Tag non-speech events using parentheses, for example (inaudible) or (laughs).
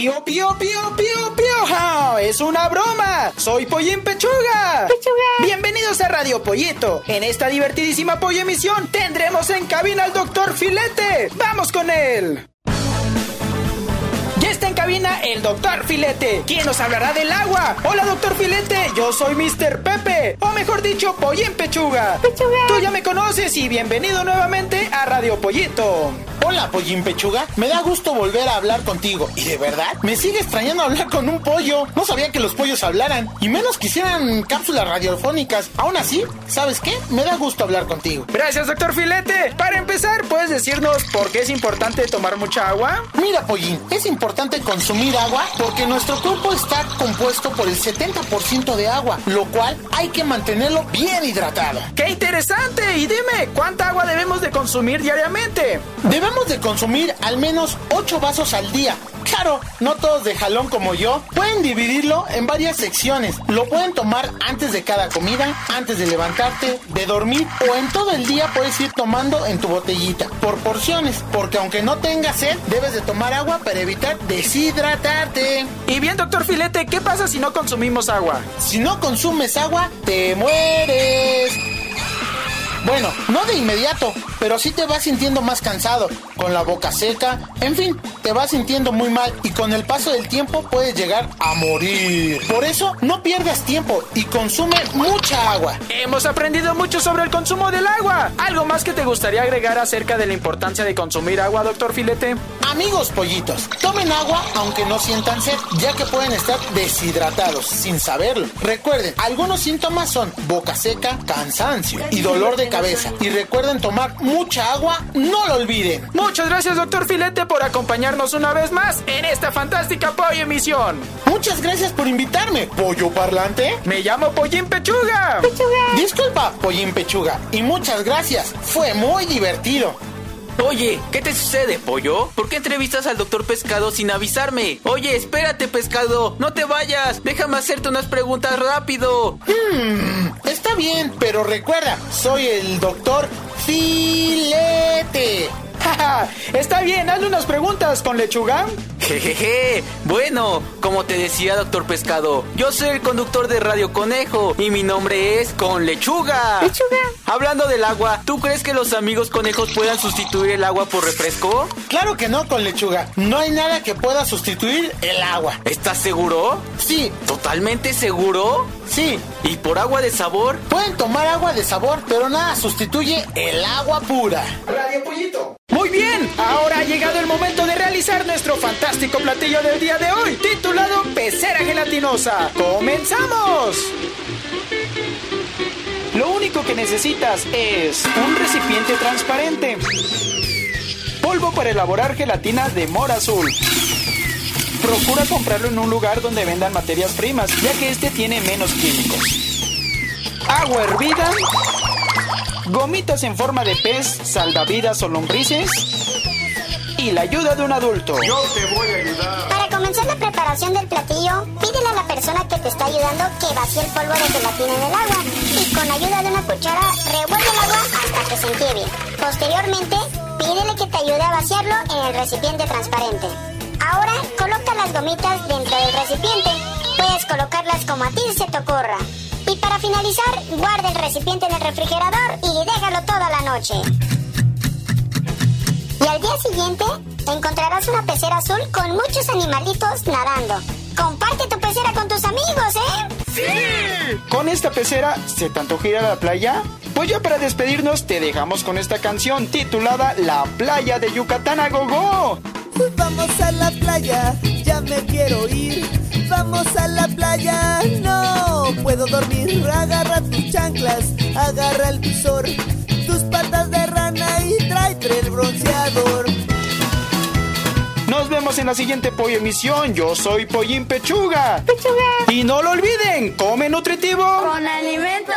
Pío, pío, pío, pío, pío, jao. Es una broma. Soy Pollín Pechuga. Pechuga. Bienvenidos a Radio Pollito. En esta divertidísima pollo emisión tendremos en cabina al doctor Filete. Vamos con él. Ya está en cabina el doctor Filete, quien nos hablará del agua. Hola, doctor Filete, yo soy Mr. Pepe, o mejor dicho, Pollín Pechuga. Pechuga. Tú ya me conoces y bienvenido nuevamente a Radio Pollito. Hola, Pollín Pechuga. Me da gusto volver a hablar contigo. Y de verdad, me sigue extrañando hablar con un pollo. No sabía que los pollos hablaran. Y menos quisieran cápsulas radiofónicas. Aún así, ¿sabes qué? Me da gusto hablar contigo. Gracias, doctor Filete. Para empezar, ¿puedes decirnos por qué es importante tomar mucha agua? Mira, Pollín, es importante consumir agua porque nuestro cuerpo está compuesto por el 70% de agua, lo cual hay que mantenerlo bien hidratado. ¡Qué interesante! Y dime, consumir diariamente? Debemos de consumir al menos 8 vasos al día. Claro, no todos de jalón como yo. Pueden dividirlo en varias secciones. Lo pueden tomar antes de cada comida, antes de levantarte, de dormir o en todo el día puedes ir tomando en tu botellita. Por porciones, porque aunque no tengas sed, debes de tomar agua para evitar deshidratarte. Y bien, doctor Filete, ¿qué pasa si no consumimos agua? Si no consumes agua, te mueres. Bueno, no de inmediato, pero sí te vas sintiendo más cansado, con la boca seca, en fin, te vas sintiendo muy mal y con el paso del tiempo puedes llegar a morir. Por eso, no pierdas tiempo y consume mucha agua. Hemos aprendido mucho sobre el consumo del agua. ¿Algo más que te gustaría agregar acerca de la importancia de consumir agua, doctor Filete? Amigos pollitos, tomen agua aunque no sientan sed, ya que pueden estar deshidratados sin saberlo. Recuerden, algunos síntomas son boca seca, cansancio y dolor de cabeza. Y recuerden tomar mucha agua, no lo olviden. Muchas gracias, doctor Filete, por acompañarnos una vez más en esta fantástica pollo emisión. Muchas gracias por invitarme, pollo parlante. Me llamo Pollín Pechuga. Disculpa, pollín pechuga, y muchas gracias. Fue muy divertido. Oye, ¿qué te sucede, pollo? ¿Por qué entrevistas al doctor Pescado sin avisarme? Oye, espérate, Pescado, no te vayas. Déjame hacerte unas preguntas rápido. Hmm, está bien, pero recuerda, soy el doctor Filete. (laughs) Está bien, hazle unas preguntas con lechuga. Jejeje. Bueno, como te decía, doctor Pescado, yo soy el conductor de Radio Conejo y mi nombre es Con Lechuga. Lechuga. Hablando del agua, ¿tú crees que los amigos conejos puedan sustituir el agua por refresco? Claro que no, con lechuga. No hay nada que pueda sustituir el agua. ¿Estás seguro? Sí, ¿Totalmente seguro? sí. ¿Y por agua de sabor? Pueden tomar agua de sabor, pero nada sustituye el agua pura. Radio Pollito. Muy bien, ahora ha llegado el momento de realizar nuestro fantástico platillo del día de hoy, titulado Pecera Gelatinosa. ¡Comenzamos! Lo único que necesitas es un recipiente transparente, polvo para elaborar gelatina de mora azul. Procura comprarlo en un lugar donde vendan materias primas, ya que este tiene menos químicos. Agua hervida, gomitas en forma de pez, salvavidas o lombrices y la ayuda de un adulto. Para comenzar la preparación del platillo, pídele a la persona que te está ayudando que vacíe el polvo de gelatina en el agua y con ayuda de una cuchara revuelve el agua hasta que se entierre. Posteriormente, pídele que te ayude a vaciarlo en el recipiente transparente. Ahora, coloca las gomitas dentro del recipiente. Puedes colocarlas como a ti se te ocurra. Guarda el recipiente en el refrigerador y déjalo toda la noche. Y al día siguiente encontrarás una pecera azul con muchos animalitos nadando. Comparte tu pecera con tus amigos, ¿eh? Con esta pecera, ¿se te antoja ir a la playa? Pues ya para despedirnos te dejamos con esta canción titulada La playa de Yucatán a Gogó. Vamos a la playa, ya me quiero ir. Vamos a la playa, puedo dormir. Agarra tus chanclas, agarra el visor, tus patas de rana y tráete el bronceador. Nos vemos en la siguiente pollo emisión. Yo soy Pollín Pechuga. Pechuga. Y no lo olviden, come nutritivo. Con alimentos